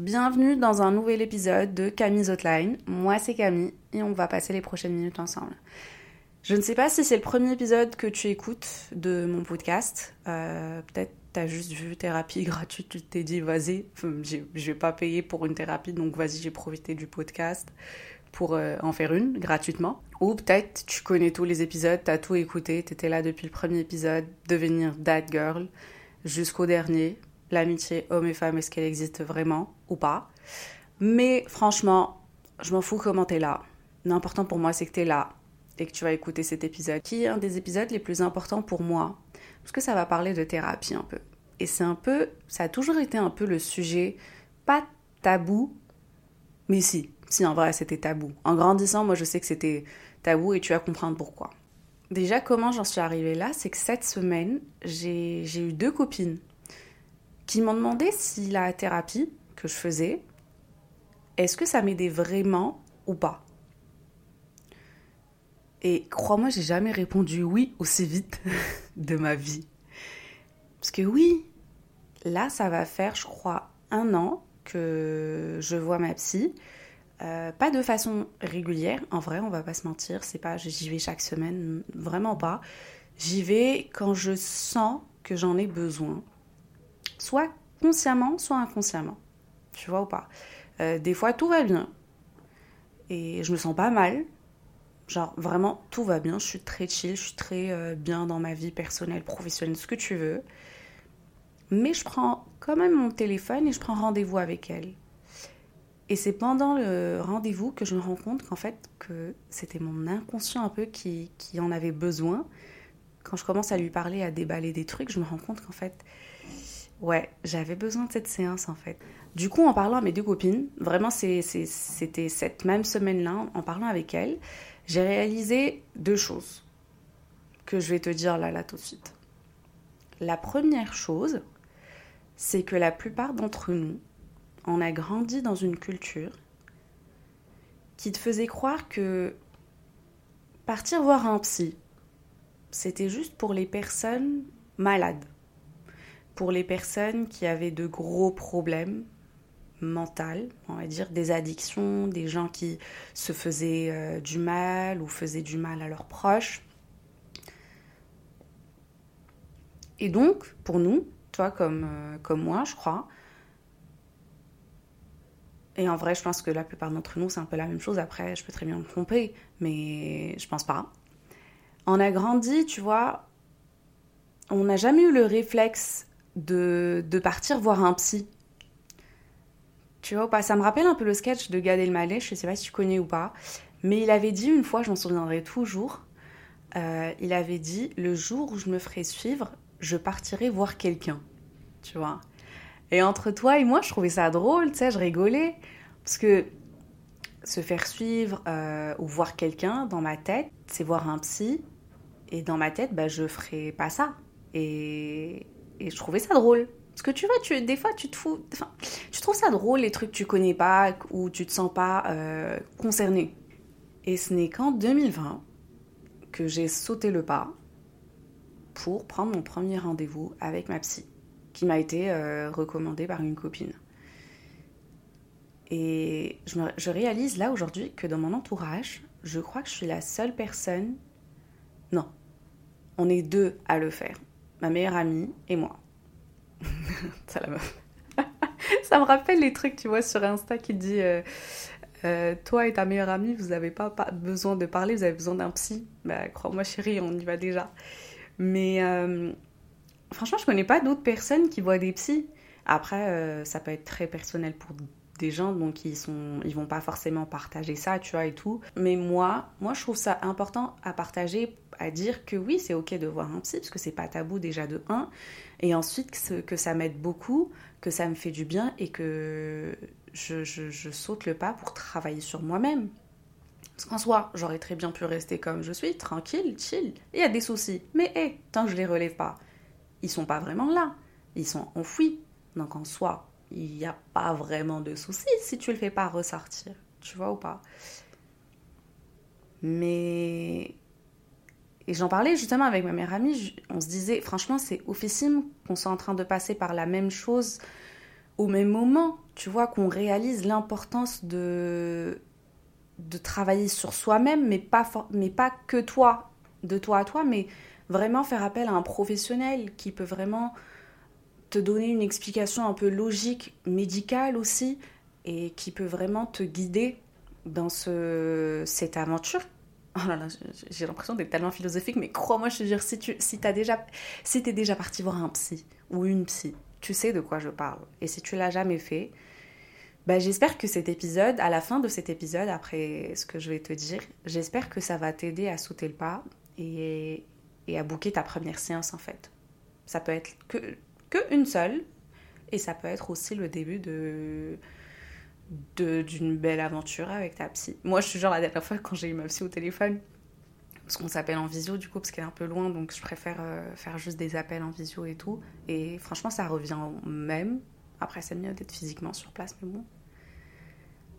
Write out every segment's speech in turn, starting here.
Bienvenue dans un nouvel épisode de Camille's Hotline. Moi c'est Camille et on va passer les prochaines minutes ensemble. Je ne sais pas si c'est le premier épisode que tu écoutes de mon podcast. Euh, Peut-être t'as juste vu thérapie gratuite, tu t'es dit vas-y, je vais pas payer pour une thérapie donc vas-y j'ai profité du podcast pour euh, en faire une gratuitement. Ou peut-être tu connais tous les épisodes, t'as tout écouté, t'étais là depuis le premier épisode, devenir that girl jusqu'au dernier. L'amitié homme et femme, est-ce qu'elle existe vraiment ou pas Mais franchement, je m'en fous comment t'es là. L'important pour moi, c'est que t'es là et que tu vas écouter cet épisode, qui est un des épisodes les plus importants pour moi, parce que ça va parler de thérapie un peu. Et c'est un peu, ça a toujours été un peu le sujet, pas tabou, mais si, si en vrai c'était tabou. En grandissant, moi je sais que c'était tabou et tu vas comprendre pourquoi. Déjà, comment j'en suis arrivée là, c'est que cette semaine, j'ai eu deux copines qui m'ont demandé si la thérapie que je faisais, est-ce que ça m'aidait vraiment ou pas? Et crois-moi, j'ai jamais répondu oui aussi vite de ma vie. Parce que oui, là, ça va faire, je crois, un an que je vois ma psy. Euh, pas de façon régulière, en vrai, on va pas se mentir. C'est pas, j'y vais chaque semaine, vraiment pas. J'y vais quand je sens que j'en ai besoin, soit consciemment, soit inconsciemment. Tu vois ou pas? Euh, Des fois, tout va bien et je me sens pas mal. Genre vraiment tout va bien, je suis très chill, je suis très euh, bien dans ma vie personnelle, professionnelle, ce que tu veux. Mais je prends quand même mon téléphone et je prends rendez-vous avec elle. Et c'est pendant le rendez-vous que je me rends compte qu'en fait que c'était mon inconscient un peu qui, qui en avait besoin. Quand je commence à lui parler, à déballer des trucs, je me rends compte qu'en fait, ouais, j'avais besoin de cette séance en fait. Du coup, en parlant à mes deux copines, vraiment c'était cette même semaine-là, en parlant avec elles, j'ai réalisé deux choses que je vais te dire là, là tout de suite. La première chose, c'est que la plupart d'entre nous, on a grandi dans une culture qui te faisait croire que partir voir un psy, c'était juste pour les personnes malades, pour les personnes qui avaient de gros problèmes mentaux, on va dire des addictions, des gens qui se faisaient euh, du mal ou faisaient du mal à leurs proches. Et donc, pour nous, toi comme, euh, comme moi, je crois, et en vrai, je pense que la plupart d'entre nous, c'est un peu la même chose. Après, je peux très bien me tromper, mais je pense pas. On a grandi, tu vois, on n'a jamais eu le réflexe de, de partir voir un psy. Tu vois ou pas? Ça me rappelle un peu le sketch de Gad Elmaleh, je sais pas si tu connais ou pas, mais il avait dit une fois, je m'en souviendrai toujours, euh, il avait dit le jour où je me ferai suivre, je partirai voir quelqu'un. Tu vois? Et entre toi et moi, je trouvais ça drôle, tu sais, je rigolais. Parce que se faire suivre euh, ou voir quelqu'un, dans ma tête, c'est voir un psy. Et dans ma tête, bah, je ferais pas ça. Et, et je trouvais ça drôle. Parce que tu vois, tu, des fois, tu te fous. Enfin, tu trouves ça drôle, les trucs que tu connais pas, ou tu te sens pas euh, concerné. Et ce n'est qu'en 2020 que j'ai sauté le pas pour prendre mon premier rendez-vous avec ma psy, qui m'a été euh, recommandé par une copine. Et je réalise là aujourd'hui que dans mon entourage, je crois que je suis la seule personne. Non, on est deux à le faire. Ma meilleure amie et moi. Ça, la. Ça me rappelle les trucs, tu vois, sur Insta qui dit euh, euh, Toi et ta meilleure amie, vous n'avez pas, pas besoin de parler, vous avez besoin d'un psy. Bah, crois-moi, chérie, on y va déjà. Mais euh, franchement, je connais pas d'autres personnes qui voient des psys. Après, ça peut être très personnel pour des gens, donc ils sont, ils vont pas forcément partager ça, tu vois, et tout. Mais moi, moi, je trouve ça important à partager, à dire que oui, c'est ok de voir un psy, parce que c'est pas tabou déjà de un, et ensuite que, ça m'aide beaucoup, que ça me fait du bien, et que je, je, saute le pas pour travailler sur moi-même. Parce qu'en soi, j'aurais très bien pu rester comme je suis, tranquille, chill. Il y a des soucis, mais hé, tant que je les relève pas, ils sont pas vraiment là, ils sont enfouis. Donc en soi, il n'y a pas vraiment de soucis si tu le fais pas ressortir, tu vois ou pas. Mais et j'en parlais justement avec ma meilleure amie, on se disait franchement c'est oufissime qu'on soit en train de passer par la même chose au même moment, tu vois, qu'on réalise l'importance de de travailler sur soi-même, mais pas que toi, de toi à toi, mais vraiment faire appel à un professionnel qui peut vraiment te donner une explication un peu logique, médicale aussi, et qui peut vraiment te guider dans ce, cette aventure. Oh là là, j'ai l'impression d'être tellement philosophique, mais crois-moi, je te jure, si tu si as déjà, si es déjà parti voir un psy ou une psy, tu sais de quoi je parle. Et si tu l'as jamais fait, bah, j'espère que cet épisode, à la fin de cet épisode, après ce que je vais te dire, j'espère que ça va t'aider à sauter le pas et, et à booker ta première séance en fait. Ça peut être que, que une seule et ça peut être aussi le début de d'une belle aventure avec ta psy. Moi, je suis genre la dernière fois quand j'ai eu ma psy au téléphone, parce qu'on s'appelle en visio du coup, parce qu'elle est un peu loin, donc je préfère euh, faire juste des appels en visio et tout. Et franchement, ça revient même après, c'est mieux d'être physiquement sur place, mais bon.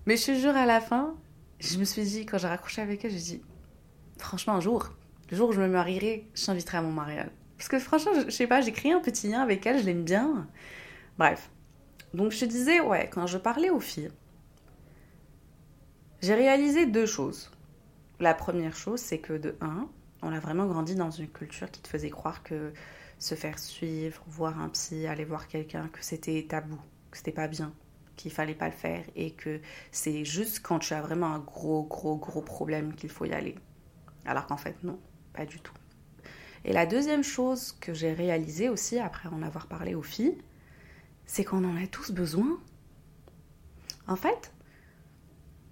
Mais je te jure, à la fin, je me suis dit, quand j'ai raccroché avec elle, j'ai dit, franchement, un jour, le jour où je me marierai, je t'inviterai à mon mariage. Parce que franchement, je, sais pas, j'ai créé un petit lien avec elle, je l'aime bien. Bref. Donc je disais, ouais, quand je parlais aux filles, j'ai réalisé deux choses. La première chose, c'est que de un, on a vraiment grandi dans une culture qui te faisait croire que se faire suivre, voir un psy, aller voir quelqu'un, que c'était tabou, que c'était pas bien, qu'il fallait pas le faire et que c'est juste quand tu as vraiment un gros, gros, gros problème qu'il faut y aller. Alors qu'en fait, non, pas du tout. Et la deuxième chose que j'ai réalisée aussi, après en avoir parlé aux filles, c'est qu'on en a tous besoin. En fait,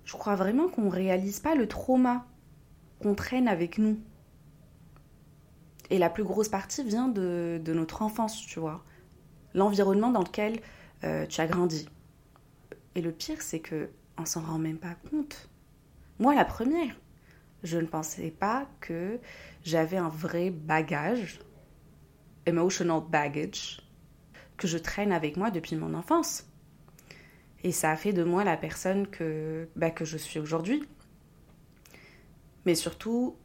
je crois vraiment qu'on réalise pas le trauma qu'on traîne avec nous. Et la plus grosse partie vient de, notre enfance, tu vois. L'environnement dans lequel euh, tu as grandi. Et le pire, c'est que on s'en rend même pas compte. Moi, la première, je ne pensais pas que j'avais un vrai bagage, emotional baggage, que je traîne avec moi depuis mon enfance. Et ça a fait de moi la personne que, bah, que je suis aujourd'hui. Mais surtout,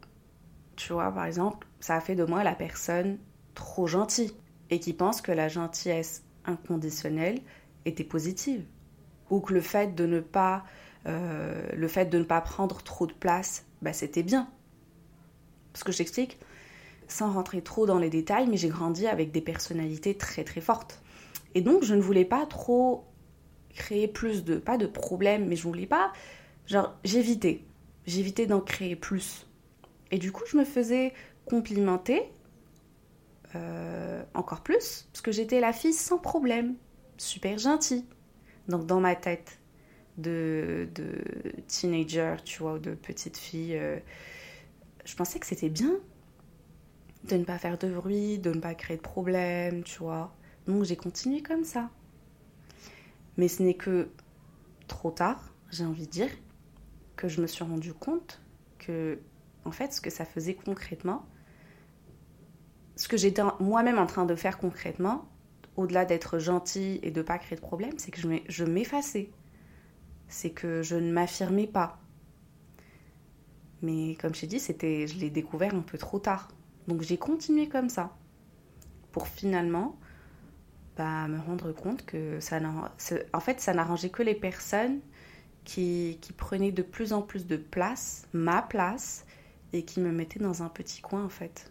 tu vois, par exemple, ça a fait de moi la personne trop gentille et qui pense que la gentillesse inconditionnelle était positive ou que le fait de ne pas euh, le fait de ne pas prendre trop de place bah, c'était bien parce que j'explique sans rentrer trop dans les détails mais j'ai grandi avec des personnalités très très fortes. Et donc je ne voulais pas trop créer plus de pas de problèmes mais je voulais pas genre j'évitais. J'évitais d'en créer plus. Et du coup je me faisais complimenter euh, encore plus, parce que j'étais la fille sans problème, super gentille. Donc dans ma tête de, de teenager, tu vois, ou de petite fille, euh, je pensais que c'était bien de ne pas faire de bruit, de ne pas créer de problème, tu vois. Donc j'ai continué comme ça. Mais ce n'est que trop tard, j'ai envie de dire, que je me suis rendu compte que, en fait, ce que ça faisait concrètement, ce que j'étais moi-même en train de faire concrètement, au-delà d'être gentille et de pas créer de problème, c'est que je m'effaçais. C'est que je ne m'affirmais pas. Mais comme je t'ai dit, je l'ai découvert un peu trop tard. Donc j'ai continué comme ça. Pour finalement bah, me rendre compte que ça en fait, ça n'arrangeait que les personnes qui, qui prenaient de plus en plus de place, ma place, et qui me mettaient dans un petit coin en fait.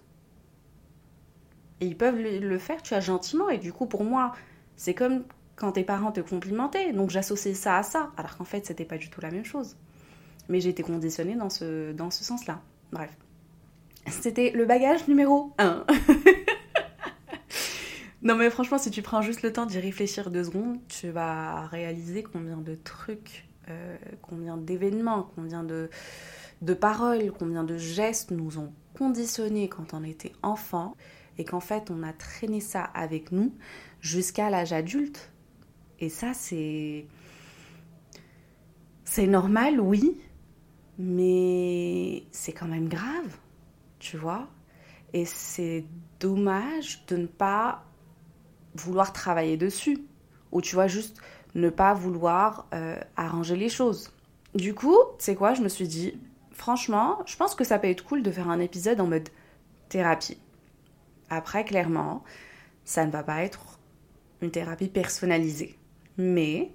Et ils peuvent le faire, tu as gentiment. Et du coup, pour moi, c'est comme quand tes parents te complimentaient. Donc j'associais ça à ça, alors qu'en fait, c'était pas du tout la même chose. Mais j'ai été conditionnée dans ce, dans ce sens-là. Bref. C'était le bagage numéro 1. non mais franchement, si tu prends juste le temps d'y réfléchir deux secondes, tu vas réaliser combien de trucs, euh, combien d'événements, combien de, de paroles, combien de gestes nous ont conditionnés quand on était enfant et qu'en fait on a traîné ça avec nous jusqu'à l'âge adulte. Et ça, c'est. C'est normal, oui, mais c'est quand même grave, tu vois. Et c'est dommage de ne pas vouloir travailler dessus, ou tu vois, juste ne pas vouloir euh, arranger les choses. Du coup, c'est quoi Je me suis dit, franchement, je pense que ça peut être cool de faire un épisode en mode thérapie. Après, clairement, ça ne va pas être une thérapie personnalisée. Mais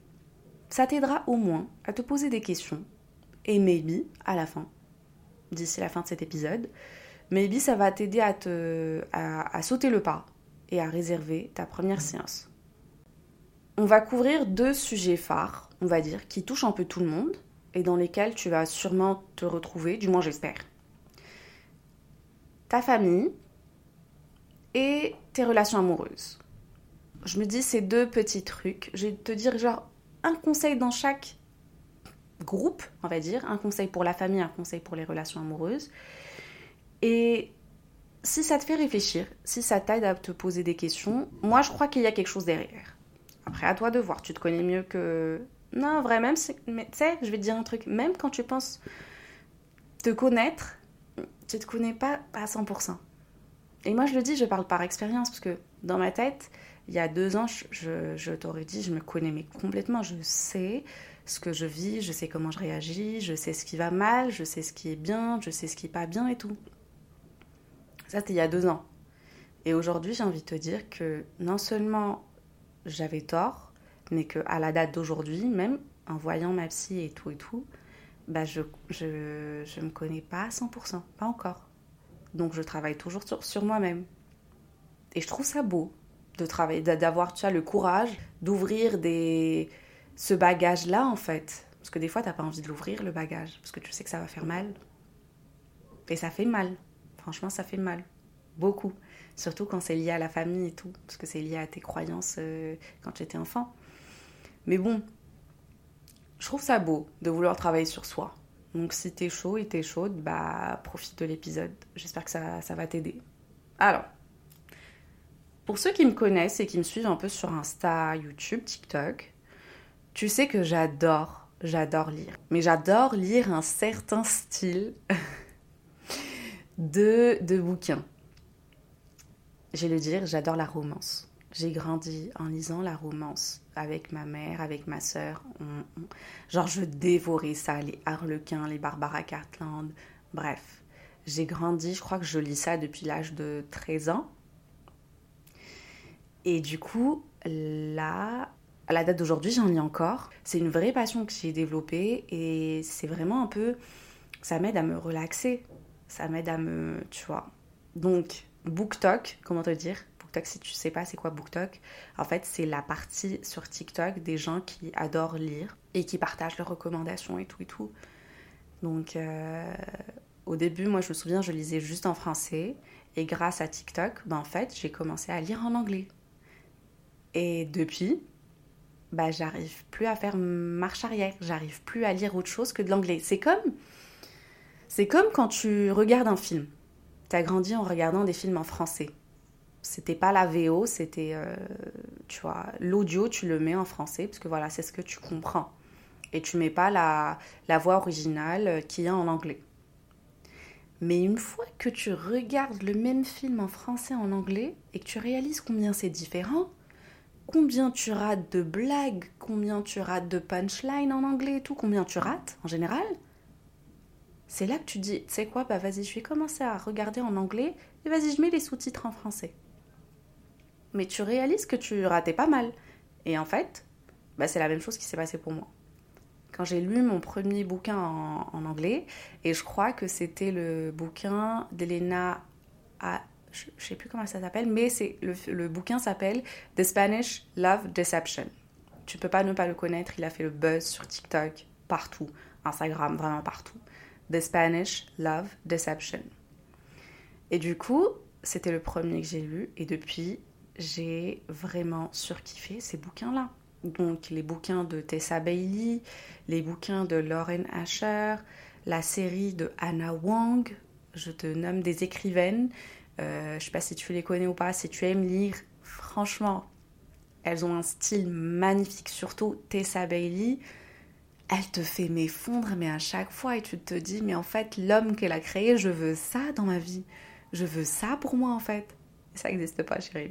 ça t'aidera au moins à te poser des questions. Et maybe, à la fin, d'ici la fin de cet épisode, maybe ça va t'aider à, te, à, sauter le pas et à réserver ta première séance. On va couvrir deux sujets phares, on va dire, qui touchent un peu tout le monde et dans lesquels tu vas sûrement te retrouver, du moins j'espère. Ta famille et tes relations amoureuses je me dis ces deux petits trucs. Je vais te dire genre un conseil dans chaque groupe, on va dire. Un conseil pour la famille, un conseil pour les relations amoureuses. Et si ça te fait réfléchir, si ça t'aide à te poser des questions, moi je crois qu'il y a quelque chose derrière. Après, à toi de voir. Tu te connais mieux que. Non, vrai, même. Tu sais, je vais te dire un truc. Même quand tu penses te connaître, tu te connais pas à 100%. Et moi je le dis, je parle par expérience, parce que dans ma tête, il y a deux ans, je, t'aurais dit, je me connais mais complètement. Je sais ce que je vis, je sais comment je réagis, je sais ce qui va mal, je sais ce qui est bien, je sais ce qui est pas bien et tout. Ça, c'était il y a deux ans. Et aujourd'hui, j'ai envie de te dire que non seulement j'avais tort, mais que à la date d'aujourd'hui, même en voyant ma psy et tout et tout, bah je, je, je me connais pas à 100%, pas encore. Donc je travaille toujours sur, sur moi-même. Et je trouve ça beau de travailler, d'avoir le courage d'ouvrir des ce bagage là en fait, parce que des fois t'as pas envie de l'ouvrir le bagage parce que tu sais que ça va faire mal. Et ça fait mal. Franchement, ça fait mal. Beaucoup. Surtout quand c'est lié à la famille et tout. Parce que c'est lié à tes croyances euh, quand tu étais enfant. Mais bon, je trouve ça beau de vouloir travailler sur soi. Donc si t'es chaud et t'es chaude, bah profite de l'épisode. J'espère que ça, ça va t'aider. Alors, pour ceux qui me connaissent et qui me suivent un peu sur Insta, YouTube, TikTok, tu sais que j'adore, j'adore lire. Mais j'adore lire un certain style de, de bouquins. Je le dire, j'adore la romance. J'ai grandi en lisant la romance avec ma mère, avec ma sœur. Genre, je dévorais ça, les Harlequins, les Barbara Cartland. Bref, j'ai grandi, je crois que je lis ça depuis l'âge de 13 ans. Et du coup, là, à la date d'aujourd'hui, j'en lis encore. C'est une vraie passion que j'ai développée et c'est vraiment un peu. Ça m'aide à me relaxer. Ça m'aide à me. Tu vois. Donc, BookTok, comment te dire? BookTok, si tu sais pas c'est quoi BookTok, en fait, c'est la partie sur TikTok des gens qui adorent lire et qui partagent leurs recommandations et tout et tout. Donc, euh, au début, moi, je me souviens, je lisais juste en français. Et grâce à TikTok, ben, en fait, j'ai commencé à lire en anglais. Et depuis, bah, j'arrive plus à faire marche arrière. J'arrive plus à lire autre chose que de l'anglais. C'est comme, c'est comme quand tu regardes un film. Tu as grandi en regardant des films en français. C'était pas la VO, c'était, euh, tu vois, l'audio, tu le mets en français, parce que voilà, c'est ce que tu comprends. Et tu mets pas la, la voix originale qui est en anglais. Mais une fois que tu regardes le même film en français en anglais et que tu réalises combien c'est différent, combien tu rates de blagues, combien tu rates de punchlines en anglais tout, combien tu rates en général, c'est là que tu dis, tu sais quoi, bah vas-y, je vais commencer à regarder en anglais et vas-y, je mets les sous-titres en français. Mais tu réalises que tu ratais pas mal. Et en fait, bah, c'est la même chose qui s'est passé pour moi. Quand j'ai lu mon premier bouquin en, en anglais, et je crois que c'était le bouquin d'Elena je ne sais plus comment ça s'appelle, mais c'est le, bouquin s'appelle The Spanish Love Deception. Tu peux pas ne pas le connaître, il a fait le buzz sur TikTok, partout, Instagram, vraiment partout. The Spanish Love Deception. Et du coup, c'était le premier que j'ai lu. Et depuis, j'ai vraiment surkiffé ces bouquins-là. Donc les bouquins de Tessa Bailey, les bouquins de Lauren Asher, la série de Anna Wang, je te nomme des écrivaines. Euh, je sais pas si tu les connais ou pas, si tu aimes lire, franchement, elles ont un style magnifique, surtout Tessa Bailey. Elle te fait m'effondrer, mais à chaque fois, et tu te dis, mais en fait, l'homme qu'elle a créé, je veux ça dans ma vie. Je veux ça pour moi, en fait. Ça n'existe pas, chérie.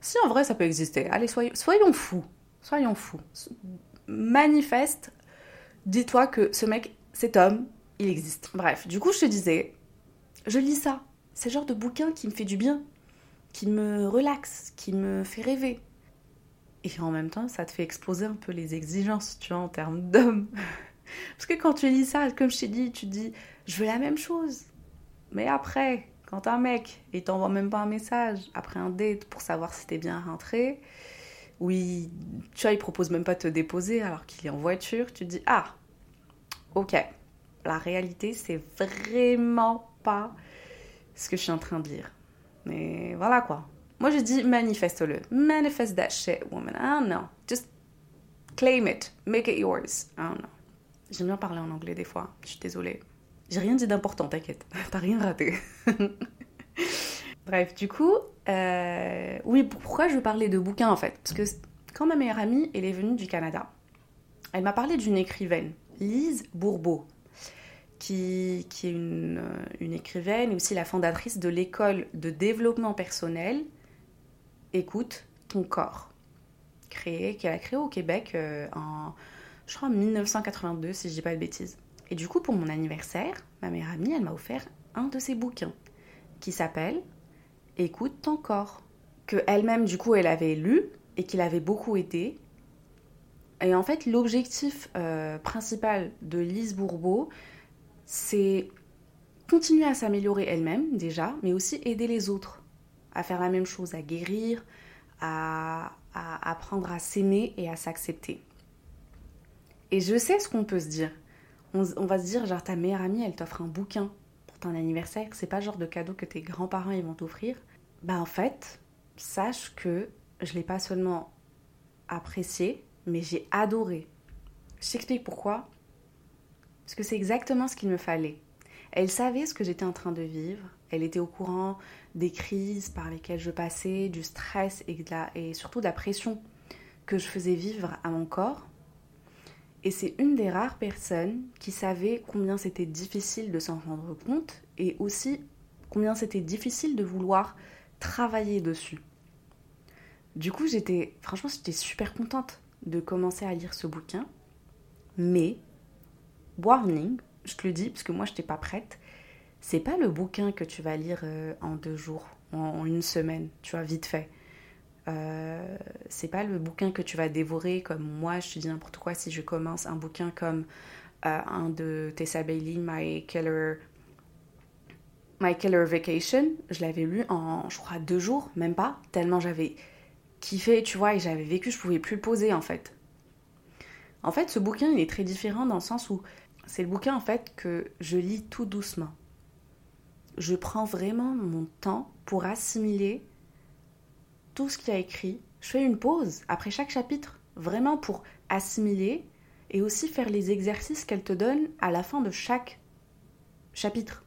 Si, en vrai, ça peut exister. Allez, soyons fous. Soyons fous. Manifeste. Dis-toi que ce mec, cet homme, il existe. Bref, du coup, je te disais, je lis ça. C'est le genre de bouquin qui me fait du bien, qui me relaxe, qui me fait rêver. Et en même temps, ça te fait exploser un peu les exigences, tu vois, en termes d'homme. Parce que quand tu lis ça, comme je t'ai dit, tu te dis, je veux la même chose. Mais après, quand un mec, il t'envoie même pas un message après un date pour savoir si t'es bien rentré, oui, tu vois, il propose même pas de te déposer alors qu'il est en voiture, tu te dis, ah, ok, la réalité, c'est vraiment pas ce que je suis en train de dire. Mais voilà quoi. Moi, je dis manifeste-le. Manifest that shit, woman. I don't know. Just claim it. Make it yours. I don't know. J'aime bien parler en anglais des fois. Je suis désolée. J'ai rien dit d'important, t'inquiète. T'as rien raté. Bref, du coup, euh, oui, pourquoi je veux parler de bouquins en fait? Parce que quand ma meilleure amie, elle est venue du Canada, elle m'a parlé d'une écrivaine, Lise Bourbeau qui, est une, euh, une, écrivaine et aussi la fondatrice de l'école de développement personnel Écoute ton corps, créée, qu'elle a créé au Québec euh, en, je crois, 1982, si je dis pas de bêtises. Et du coup, pour mon anniversaire, ma meilleure amie, elle m'a offert un de ses bouquins qui s'appelle Écoute ton corps, que elle-même, du coup, elle avait lu et qui l'avait beaucoup aidé. Et en fait, l'objectif euh, principal de Lise Bourbeau, c'est continuer à s'améliorer elle-même déjà, mais aussi aider les autres à faire la même chose, à guérir, à, apprendre à s'aimer et à s'accepter. Et je sais ce qu'on peut se dire. On, va se dire, genre, ta meilleure amie, elle t'offre un bouquin pour ton anniversaire. C'est pas le genre de cadeau que tes grands-parents vont t'offrir. Bah, en fait, sache que je l'ai pas seulement apprécié, mais j'ai adoré. Je t'explique pourquoi. Parce que c'est exactement ce qu'il me fallait. Elle savait ce que j'étais en train de vivre. Elle était au courant des crises par lesquelles je passais, du stress et, surtout de la pression que je faisais vivre à mon corps. Et c'est une des rares personnes qui savait combien c'était difficile de s'en rendre compte et aussi combien c'était difficile de vouloir travailler dessus. Du coup, j'étais franchement, j'étais super contente de commencer à lire ce bouquin, mais warning, je te le dis parce que moi je n'étais pas prête. C'est pas le bouquin que tu vas lire euh, en deux jours, en une semaine, tu vois, vite fait. Euh, c'est pas le bouquin que tu vas dévorer comme moi, je te dis n'importe quoi si je commence un bouquin comme euh, un de Tessa Bailey, My Killer, My Killer Vacation. Je l'avais lu en, je crois, deux jours, même pas, tellement j'avais kiffé, tu vois, et j'avais vécu, je pouvais plus poser en fait. En fait, ce bouquin, il est très différent dans le sens où c'est le bouquin en fait que je lis tout doucement. Je prends vraiment mon temps pour assimiler tout ce qu'il a écrit. Je fais une pause après chaque chapitre, vraiment pour assimiler et aussi faire les exercices qu'elle te donne à la fin de chaque chapitre.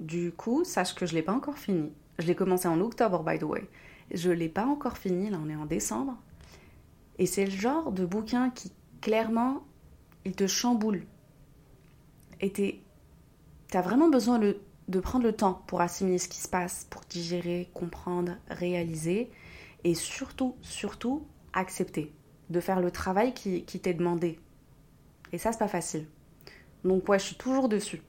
Du coup, sache que je ne l'ai pas encore fini. Je l'ai commencé en octobre, by the way. Je ne l'ai pas encore fini, là on est en décembre. Et c'est le genre de bouquin qui, clairement, il te chamboule et tu as vraiment besoin de prendre le temps pour assimiler ce qui se passe, pour digérer, comprendre, réaliser et surtout, surtout, accepter de faire le travail qui, t'est demandé. Et ça, c'est pas facile. Donc ouais, je suis toujours dessus.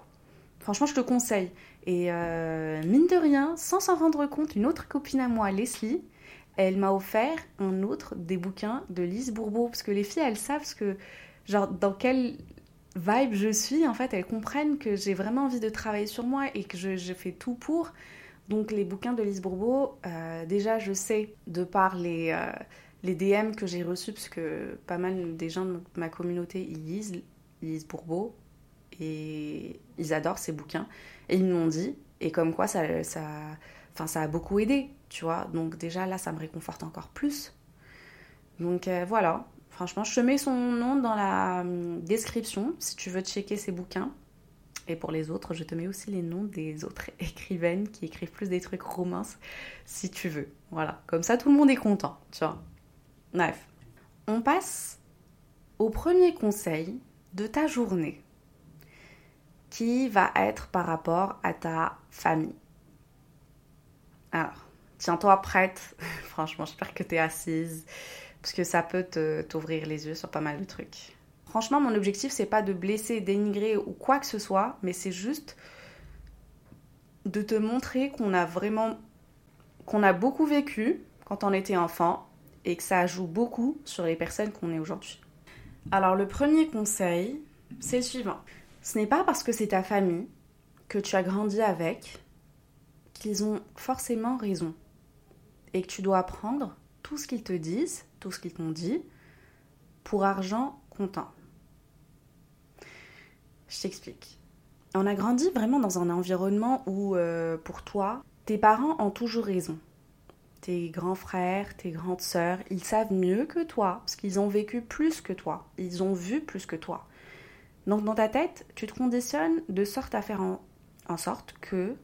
Franchement, je te conseille. Et euh, mine de rien, sans s'en rendre compte, une autre copine à moi, Leslie, elle m'a offert un autre des bouquins de Lise Bourbeau. Parce que les filles, elles savent ce que, genre, dans quel vibe je suis, en fait, elles comprennent que j'ai vraiment envie de travailler sur moi et que je, fais tout pour. Donc les bouquins de Lise Bourbeau, euh, déjà je sais de par les, euh, les DM que j'ai reçus, parce que pas mal des gens de ma communauté ils lisent Lise Bourbeau et ils adorent ces bouquins. Et ils m'ont dit, Et comme quoi, ça, ça, enfin, ça a beaucoup aidé, tu vois. Donc déjà, là, ça me réconforte encore plus. Donc euh, voilà, franchement, je te mets son nom dans la hum, description si tu veux checker ses bouquins. Et pour les autres, je te mets aussi les noms des autres écrivaines qui écrivent plus des trucs romances, si tu veux. Voilà, comme ça tout le monde est content, tu vois. Bref, on passe au premier conseil de ta journée, qui va être par rapport à ta famille. Alors, tiens-toi prête. Franchement, j'espère que tu es assise, parce que ça peut t'ouvrir les yeux sur pas mal de trucs. Franchement, mon objectif, c'est pas de blesser, dénigrer ou quoi que ce soit, mais c'est juste de te montrer qu'on a vraiment, qu'on a beaucoup vécu quand on était enfant et que ça joue beaucoup sur les personnes qu'on est aujourd'hui. Alors, le premier conseil, c'est le suivant. Ce n'est pas parce que c'est ta famille que tu as grandi avec qu'ils ont forcément raison et que tu dois apprendre tout ce qu'ils te disent, tout ce qu'ils t'ont dit, pour argent comptant. Je t'explique. On a grandi vraiment dans un environnement où, euh, pour toi, tes parents ont toujours raison. Tes grands frères, tes grandes sœurs, ils savent mieux que toi, parce qu'ils ont vécu plus que toi, ils ont vu plus que toi. Donc dans ta tête, tu te conditionnes de sorte à faire en, en sorte que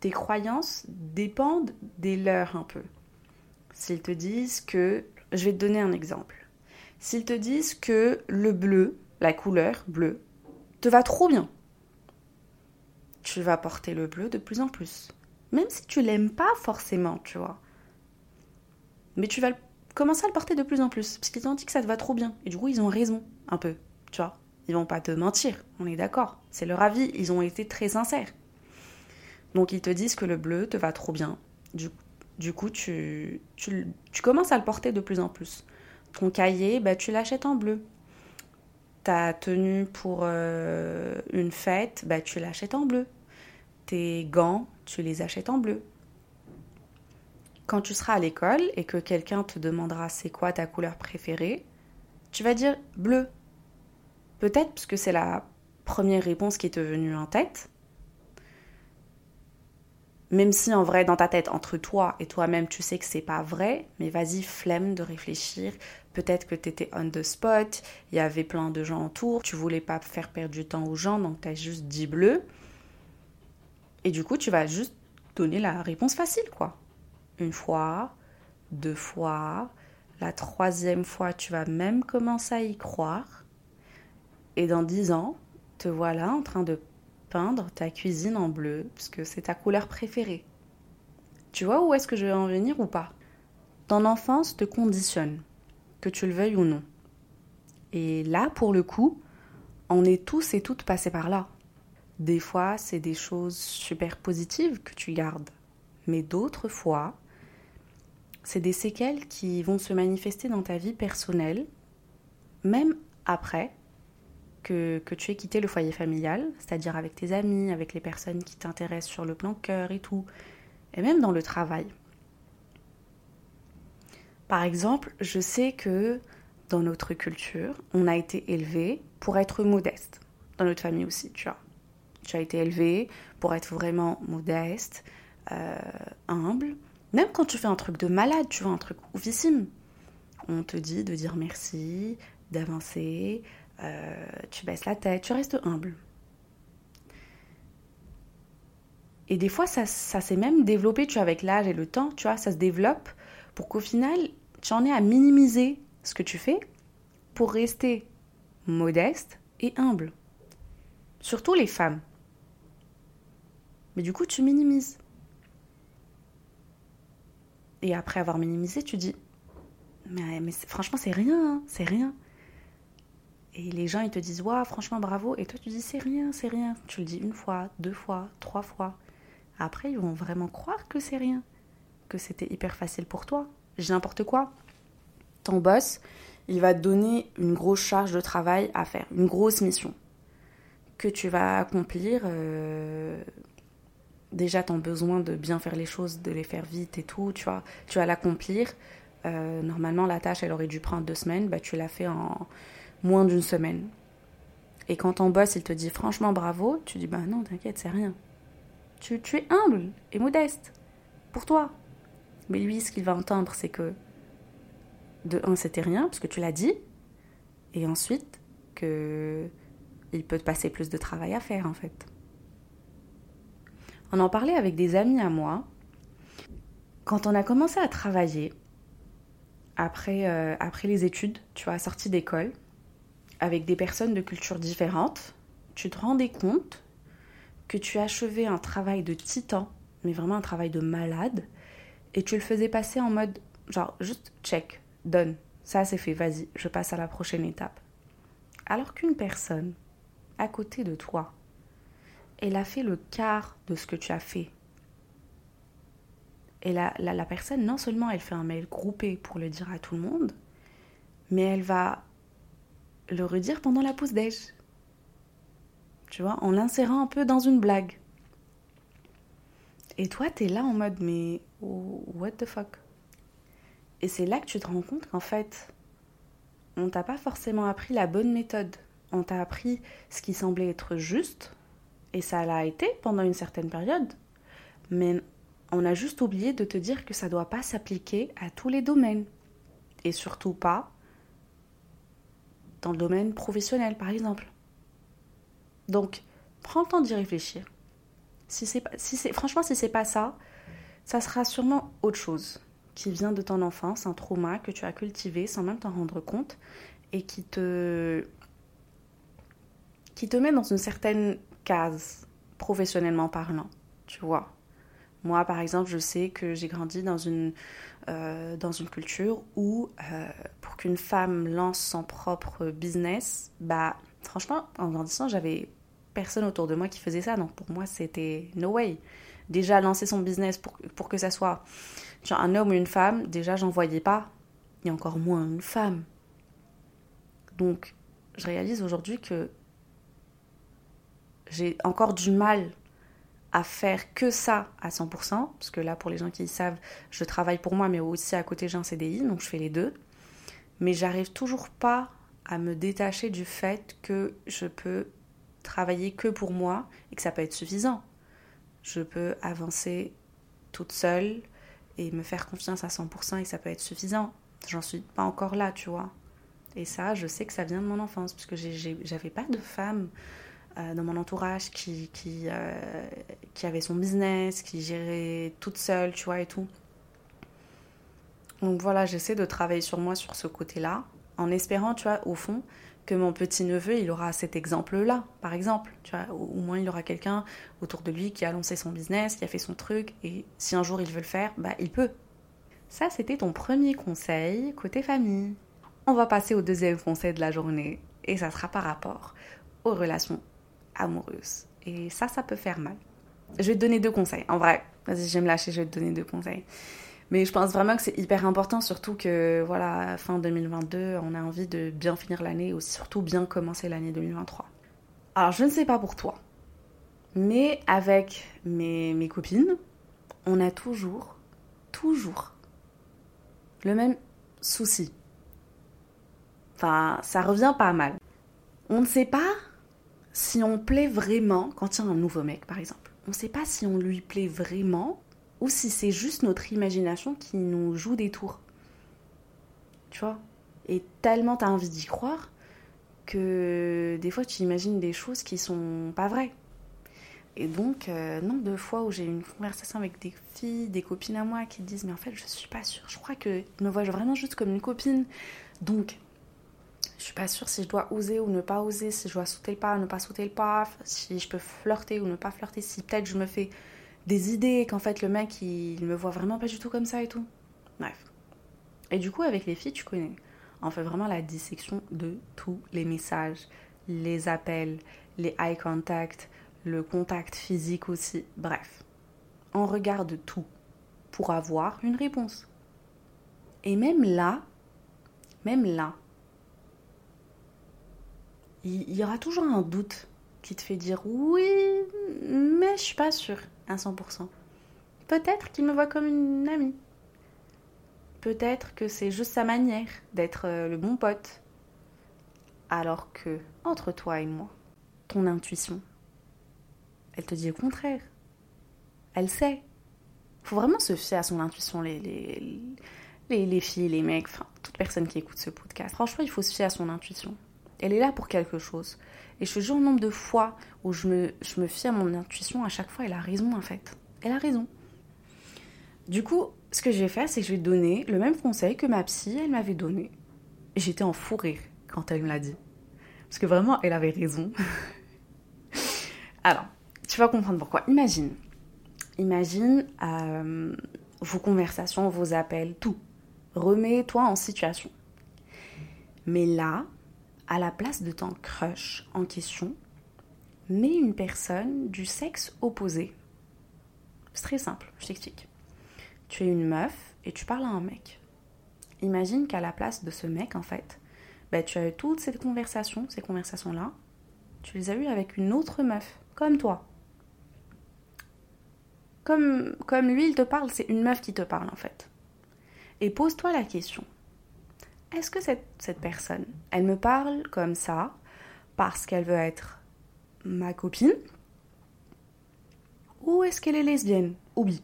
tes croyances dépendent des leurs un peu. S'ils te disent que, je vais te donner un exemple. S'ils te disent que le bleu, la couleur bleue, te va trop bien. Tu vas porter le bleu de plus en plus. Même si tu l'aimes pas forcément, tu vois. Mais tu vas commencer à le porter de plus en plus. Parce qu'ils t'ont dit que ça te va trop bien. Et du coup, ils ont raison, un peu. Tu vois. Ils vont pas te mentir. On est d'accord. C'est leur avis. Ils ont été très sincères. Donc, ils te disent que le bleu te va trop bien. Du, du coup, tu, commences à le porter de plus en plus. Ton cahier, bah, tu l'achètes en bleu ta tenue pour euh, une fête, bah, tu l'achètes en bleu. Tes gants, tu les achètes en bleu. Quand tu seras à l'école et que quelqu'un te demandera c'est quoi ta couleur préférée, tu vas dire bleu. Peut-être parce que c'est la première réponse qui est venue en tête. Même si en vrai, dans ta tête, entre toi et toi-même, tu sais que c'est pas vrai, mais vas-y, flemme de réfléchir, Peut-être que tu étais on the spot, il y avait plein de gens autour, tu voulais pas faire perdre du temps aux gens, donc tu as juste dit bleu. Et du coup, tu vas juste donner la réponse facile, quoi. Une fois, deux fois, la troisième fois, tu vas même commencer à y croire. Et dans dix ans, te voilà en train de peindre ta cuisine en bleu, puisque c'est ta couleur préférée. Tu vois où est-ce que je vais en venir ou pas? Ton enfance te conditionne que tu le veuilles ou non. Et là, pour le coup, on est tous et toutes passés par là. Des fois, c'est des choses super positives que tu gardes, mais d'autres fois, c'est des séquelles qui vont se manifester dans ta vie personnelle, même après que, tu aies quitté le foyer familial, c'est-à-dire avec tes amis, avec les personnes qui t'intéressent sur le plan cœur et tout, et même dans le travail. Par exemple, je sais que dans notre culture, on a été élevé pour être modeste. Dans notre famille aussi, tu vois. Tu as été élevé pour être vraiment modeste, euh, humble. Même quand tu fais un truc de malade, tu vois, un truc oufissime, on te dit de dire merci, d'avancer, euh, tu baisses la tête, tu restes humble. Et des fois, ça, s'est même développé, tu vois, avec l'âge et le temps, tu vois, ça se développe pour qu'au final, tu en es à minimiser ce que tu fais pour rester modeste et humble. Surtout les femmes. Mais du coup, tu minimises. Et après avoir minimisé, tu dis Mais, mais franchement, c'est rien, hein, c'est rien. Et les gens, ils te disent Waouh, franchement, bravo. Et toi, tu dis C'est rien, c'est rien. Tu le dis une fois, deux fois, trois fois. Après, ils vont vraiment croire que c'est rien, que c'était hyper facile pour toi j'ai n'importe quoi. Ton boss, il va te donner une grosse charge de travail à faire, une grosse mission que tu vas accomplir. Euh, déjà, as besoin de bien faire les choses, de les faire vite et tout, tu vois. Tu vas l'accomplir. Euh, normalement, la tâche, elle aurait dû prendre deux semaines. Bah, tu l'as fait en moins d'une semaine. Et quand ton boss, il te dit franchement bravo, tu dis bah non, t'inquiète, c'est rien. Tu, tu es humble et modeste pour toi. Mais lui, ce qu'il va entendre, c'est que de un, c'était rien, parce que tu l'as dit, et ensuite que il peut te passer plus de travail à faire en fait. On en parlait avec des amis à moi. Quand on a commencé à travailler, après, euh, après les études, tu vois, sorti d'école, avec des personnes de cultures différentes, tu te rendais compte que tu achevais un travail de titan, mais vraiment un travail de malade, et tu le faisais passer en mode genre juste check, donne, ça c'est fait, vas-y, je passe à la prochaine étape. Alors qu'une personne à côté de toi, elle a fait le quart de ce que tu as fait. Et la, la, personne, non seulement elle fait un mail groupé pour le dire à tout le monde, mais elle va le redire pendant la pause déj. Tu vois, en l'insérant un peu dans une blague. Et toi, t'es là en mode, mais what the fuck? Et c'est là que tu te rends compte qu'en fait, on t'a pas forcément appris la bonne méthode. On t'a appris ce qui semblait être juste, et ça l'a été pendant une certaine période. Mais on a juste oublié de te dire que ça doit pas s'appliquer à tous les domaines. Et surtout pas dans le domaine professionnel, par exemple. Donc, prends le temps d'y réfléchir. Si c'est, si c'est, franchement, si c'est pas ça, ça sera sûrement autre chose qui vient de ton enfance, un trauma que tu as cultivé sans même t'en rendre compte et qui te qui te met dans une certaine case professionnellement parlant, tu vois. Moi, par exemple, je sais que j'ai grandi dans une, euh, dans une culture où, euh, pour qu'une femme lance son propre business, bah, franchement, en grandissant, j'avais personne autour de moi qui faisait ça. Donc, pour moi, c'était no way. Déjà, lancer son business pour, pour que ça soit un homme ou une femme, déjà, j'en voyais pas. Et encore moins une femme. Donc, je réalise aujourd'hui que j'ai encore du mal à faire que ça à 100%, parce que là, pour les gens qui savent, je travaille pour moi, mais aussi à côté, j'ai un CDI, donc je fais les deux. Mais j'arrive toujours pas à me détacher du fait que je peux travailler que pour moi et que ça peut être suffisant. Je peux avancer toute seule et me faire confiance à 100% et ça peut être suffisant. J'en suis pas encore là, tu vois. Et ça, je sais que ça vient de mon enfance, puisque j'avais pas de femme dans mon entourage qui, qui, euh, qui avait son business, qui gérait toute seule, tu vois, et tout. Donc voilà, j'essaie de travailler sur moi sur ce côté-là, en espérant, tu vois, au fond, que mon petit-neveu, il aura cet exemple-là, par exemple. Tu vois, au moins, il aura quelqu'un autour de lui qui a lancé son business, qui a fait son truc, et si un jour il veut le faire, bah, il peut. Ça, c'était ton premier conseil côté famille. On va passer au deuxième conseil de la journée, et ça sera par rapport aux relations amoureuse. Et ça, ça peut faire mal. Je vais te donner deux conseils. En vrai, vas-y, je vais me lâcher, je vais te donner deux conseils. Mais je pense vraiment que c'est hyper important, surtout que, voilà, fin 2022, on a envie de bien finir l'année ou surtout bien commencer l'année 2023. Alors, je ne sais pas pour toi, mais avec mes, mes copines, on a toujours, toujours le même souci. Enfin, ça revient pas mal. On ne sait pas si on plaît vraiment quand il y a un nouveau mec, par exemple. On ne sait pas si on lui plaît vraiment ou si c'est juste notre imagination qui nous joue des tours. Tu vois? Et tellement tu as envie d'y croire que des fois tu imagines des choses qui sont pas vraies. Et donc, euh, nombre de fois où j'ai eu une conversation avec des filles, des copines à moi qui disent Mais en fait, je suis pas sûre. Je crois qu'ils me voient vraiment juste comme une copine. Donc, je suis pas sûre si je dois oser ou ne pas oser, si je dois sauter le pas ou ne pas sauter le pas, si je peux flirter ou ne pas flirter, si peut-être je me fais des idées qu'en fait le mec il me voit vraiment pas du tout comme ça et tout. Bref. Et du coup avec les filles, tu connais, on fait vraiment la dissection de tous les messages, les appels, les eye contact, le contact physique aussi. Bref. On regarde tout pour avoir une réponse. Et même là, même là, il y aura toujours un doute qui te fait dire oui, mais je suis pas sûre à 100%. Peut-être qu'il me voit comme une amie. Peut-être que c'est juste sa manière d'être euh, le bon pote. Alors que, entre toi et moi, ton intuition, elle te dit le contraire. Elle sait. Faut vraiment se fier à son intuition, les, les, les, les filles, les mecs, enfin, toute personne qui écoute ce podcast. Franchement, il faut se fier à son intuition. Elle est là pour quelque chose. Et je te jure, le nombre de fois où je me, je me fie à mon intuition, à chaque fois, elle a raison en fait. Elle a raison. Du coup, ce que je vais faire, c'est que je vais donner le même conseil que ma psy, elle m'avait donné. J'étais en fou rire quand elle me l'a dit. Parce que vraiment, elle avait raison. Alors, tu vas comprendre pourquoi. Imagine. Imagine euh, vos conversations, vos appels, tout. Remets-toi en situation. Mais là, à la place de ton crush en question, mets une personne du sexe opposé. C'est très simple, je t'explique. Tu es une meuf et tu parles à un mec. Imagine qu'à la place de ce mec, en fait, bah, tu as eu toutes ces conversations, ces conversations-là, tu les as eues avec une autre meuf, comme toi. Comme, comme lui, il te parle, c'est une meuf qui te parle, en fait. Et pose-toi la question est-ce que cette, cette personne, elle me parle comme ça parce qu'elle veut être ma copine? Ou est-ce qu'elle est lesbienne? Ou bi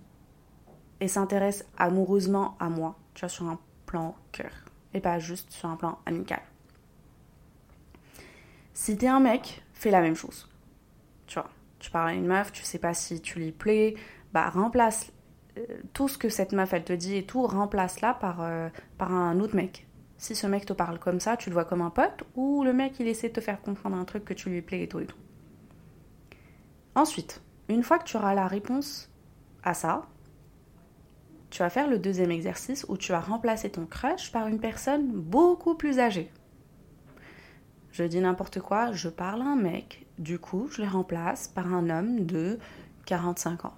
Et s'intéresse amoureusement à moi, tu vois, sur un plan cœur, et pas juste sur un plan amical. Si t'es un mec, fais la même chose. Tu vois, tu parles à une meuf, tu sais pas si tu lui plais, bah remplace euh, tout ce que cette meuf elle te dit et tout, remplace-la par, euh, par un autre mec si ce mec te parle comme ça, tu le vois comme un pote, ou le mec il essaie de te faire comprendre un truc que tu lui plais et tout et tout. Ensuite, une fois que tu auras la réponse à ça, tu vas faire le deuxième exercice où tu vas remplacer ton crush par une personne beaucoup plus âgée. Je dis n'importe quoi, je parle à un mec, du coup je le remplace par un homme de 45 ans.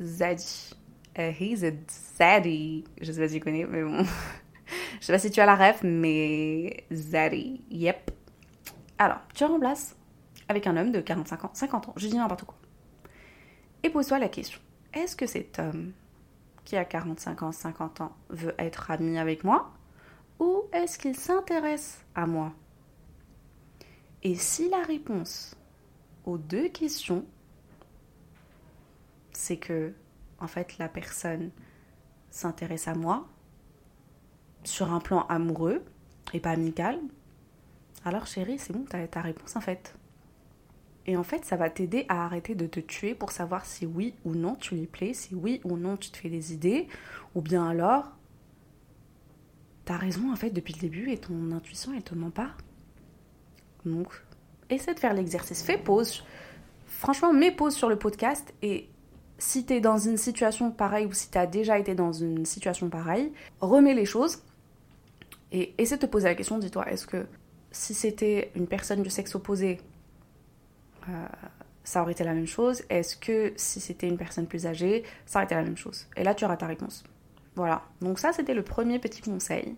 Zaddy. Uh, he's a zaddy. Je sais pas si tu connais, mais bon. Je sais pas si tu as la ref, mais Zaddy, yep. Alors, tu remplaces avec un homme de 45 ans, 50 ans, je dis n'importe quoi. Et pose-toi la question, est-ce que cet homme qui a 45 ans, 50 ans veut être ami avec moi? Ou est-ce qu'il s'intéresse à moi? Et si la réponse aux deux questions, c'est que, en fait, la personne s'intéresse à moi, sur un plan amoureux et pas amical, alors chérie, c'est bon, t'as ta réponse en fait. Et en fait, ça va t'aider à arrêter de te tuer pour savoir si oui ou non tu lui plais, si oui ou non tu te fais des idées, ou bien alors, t'as raison en fait depuis le début et ton intuition elle te ment pas. Donc, essaie de faire l'exercice, fais pause. Franchement, mets pause sur le podcast et si t'es dans une situation pareille ou si t'as déjà été dans une situation pareille, remets les choses et essaie de te poser la question, dis-toi, est-ce que si c'était une personne du sexe opposé, euh, ça aurait été la même chose? Est-ce que si c'était une personne plus âgée, ça aurait été la même chose? Et là, tu auras ta réponse. Voilà. Donc ça, c'était le premier petit conseil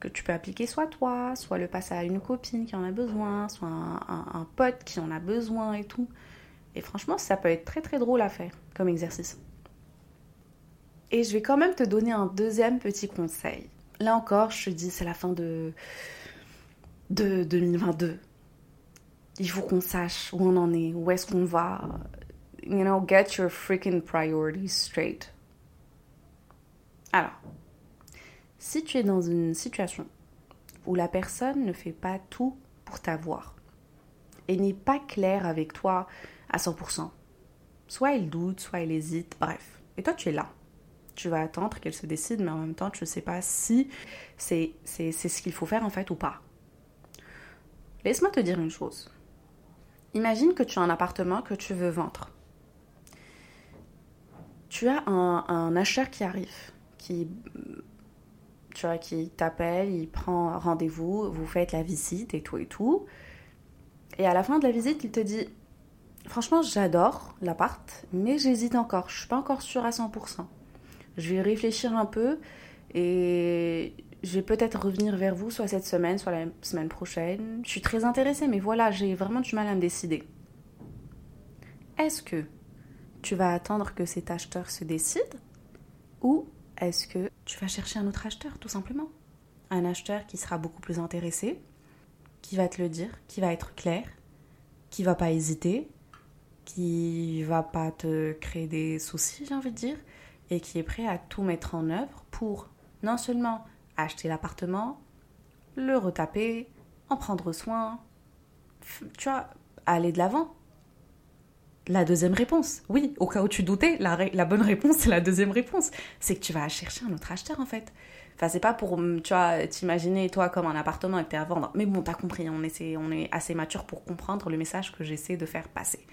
que tu peux appliquer soit toi, soit le passer à une copine qui en a besoin, soit un, un pote qui en a besoin et tout. Et franchement, ça peut être très très drôle à faire comme exercice. Et je vais quand même te donner un deuxième petit conseil là encore, je te dis, c'est la fin de, de 2022. Il faut qu'on sache où on en est, où est-ce qu'on va. You know, get your freaking priorities straight. Alors, si tu es dans une situation où la personne ne fait pas tout pour t'avoir et n'est pas claire avec toi à 100%, soit il doute, soit il hésite, bref, et toi tu es là, tu vas attendre qu'elle se décide, mais en même temps, tu ne sais pas si c'est ce qu'il faut faire en fait ou pas. Laisse-moi te dire une chose. Imagine que tu as un appartement que tu veux vendre. Tu as un, acheteur qui arrive, qui, tu vois, qui t'appelle, il prend rendez-vous, vous faites la visite et tout et tout. Et à la fin de la visite, il te dit Franchement, j'adore l'appart, mais j'hésite encore. Je suis pas encore sûre à 100%. Je vais réfléchir un peu et je vais peut-être revenir vers vous, soit cette semaine, soit la semaine prochaine. Je suis très intéressée, mais voilà, j'ai vraiment du mal à me décider. Est-ce que tu vas attendre que cet acheteur se décide ou est-ce que tu vas chercher un autre acheteur, tout simplement? Un acheteur qui sera beaucoup plus intéressé, qui va te le dire, qui va être clair, qui va pas hésiter qui va pas te créer des soucis, j'ai envie de dire, et qui est prêt à tout mettre en œuvre pour non seulement acheter l'appartement, le retaper, en prendre soin, tu vois, aller de l'avant. La deuxième réponse, oui, au cas où tu doutais, la, bonne réponse, c'est la deuxième réponse. C'est que tu vas chercher un autre acheteur, en fait. Enfin, c'est pas pour, tu vois, t'imaginer toi comme un appartement et que t'es à vendre. Mais bon, t'as compris, on est, on est assez mature pour comprendre le message que j'essaie de faire passer.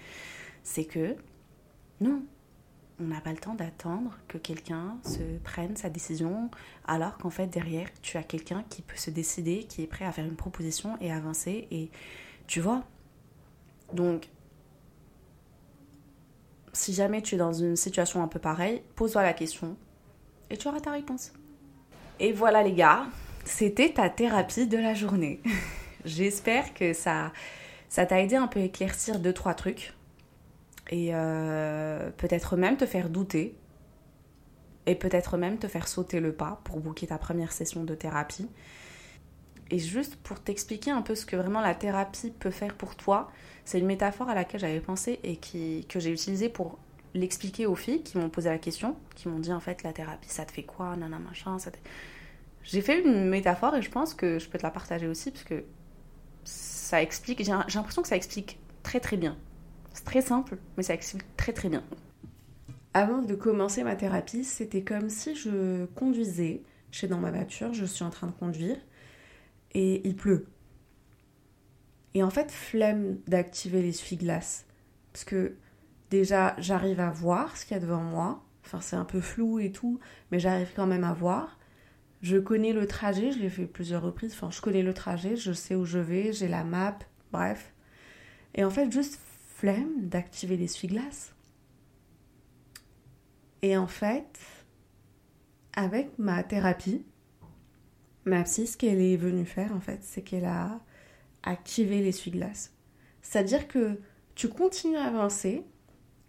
C'est que, non, on n'a pas le temps d'attendre que quelqu'un se prenne sa décision, alors qu'en fait, derrière, tu as quelqu'un qui peut se décider, qui est prêt à faire une proposition et avancer. Et tu vois, donc, si jamais tu es dans une situation un peu pareille, pose-toi la question et tu auras ta réponse. Et voilà les gars, c'était ta thérapie de la journée. J'espère que ça ça t'a aidé un peu à éclaircir deux trois trucs et euh, peut-être même te faire douter et peut-être même te faire sauter le pas pour booker ta première session de thérapie. Et juste pour t'expliquer un peu ce que vraiment la thérapie peut faire pour toi, c'est une métaphore à laquelle j'avais pensé et qui, que j'ai utilisée pour l'expliquer aux filles qui m'ont posé la question, qui m'ont dit en fait la thérapie ça te fait quoi, nana machin. J'ai fait une métaphore et je pense que je peux te la partager aussi parce que ça explique, j'ai l'impression que ça explique très très bien. C'est très simple, mais ça explique très très bien. Avant de commencer ma thérapie, c'était comme si je conduisais. Je suis dans ma voiture, je suis en train de conduire et il pleut. Et en fait, flemme d'activer l'essuie-glace. Parce que déjà, j'arrive à voir ce qu'il y a devant moi. Enfin, c'est un peu flou et tout, mais j'arrive quand même à voir. Je connais le trajet, je l'ai fait plusieurs reprises. Enfin, je connais le trajet, je sais où je vais, j'ai la map, bref. Et en fait, juste d'activer l'essuie-glace. Et en fait, avec ma thérapie, ma psy, ce qu'elle est venue faire, en fait, c'est qu'elle a activé l'essuie-glace. C'est-à-dire que tu continues à avancer,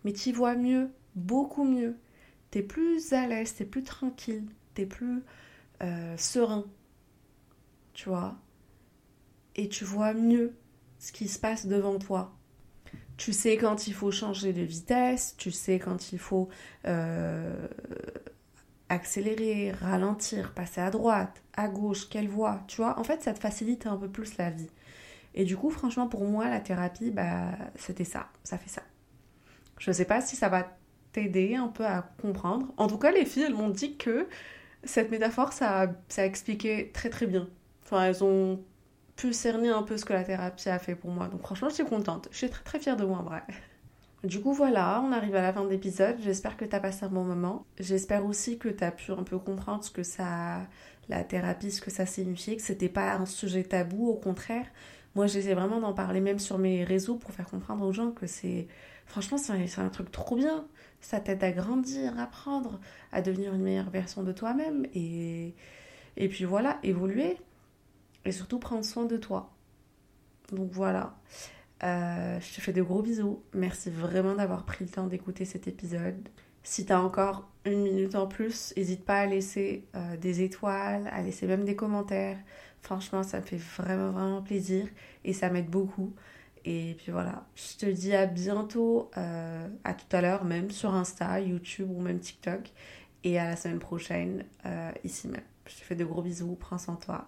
mais tu vois mieux, beaucoup mieux. Tu es plus à l'aise, tu es plus tranquille, tu es plus euh, serein. Tu vois? Et tu vois mieux ce qui se passe devant toi. Tu sais quand il faut changer de vitesse, tu sais quand il faut euh, accélérer, ralentir, passer à droite, à gauche, quelle voie, tu vois. En fait, ça te facilite un peu plus la vie. Et du coup, franchement, pour moi, la thérapie, bah, c'était ça, ça fait ça. Je ne sais pas si ça va t'aider un peu à comprendre. En tout cas, les filles, elles m'ont dit que cette métaphore, ça, ça a expliqué très très bien. Enfin, elles ont pu cerner un peu ce que la thérapie a fait pour moi. Donc franchement, je suis contente. Je suis très très fière de moi en vrai. Du coup, voilà, on arrive à la fin de l'épisode. J'espère que tu as passé un bon moment. J'espère aussi que tu as pu un peu comprendre ce que ça, la thérapie, ce que ça signifiait, que c'était pas un sujet tabou, au contraire. Moi, j'essaie vraiment d'en parler même sur mes réseaux pour faire comprendre aux gens que c'est. Franchement, c'est un, truc trop bien. Ça t'aide à grandir, à apprendre, à devenir une meilleure version de toi-même et, et puis voilà, évoluer et surtout prendre soin de toi. Donc voilà. Euh, je te fais de gros bisous. Merci vraiment d'avoir pris le temps d'écouter cet épisode. Si tu as encore une minute en plus, n'hésite pas à laisser euh, des étoiles, à laisser même des commentaires. Franchement, ça me fait vraiment, vraiment plaisir et ça m'aide beaucoup. Et puis voilà, je te dis à bientôt, euh, à tout à l'heure, même sur Insta, YouTube ou même TikTok. Et à la semaine prochaine, ici même. Je te fais de gros bisous, prends soin de toi.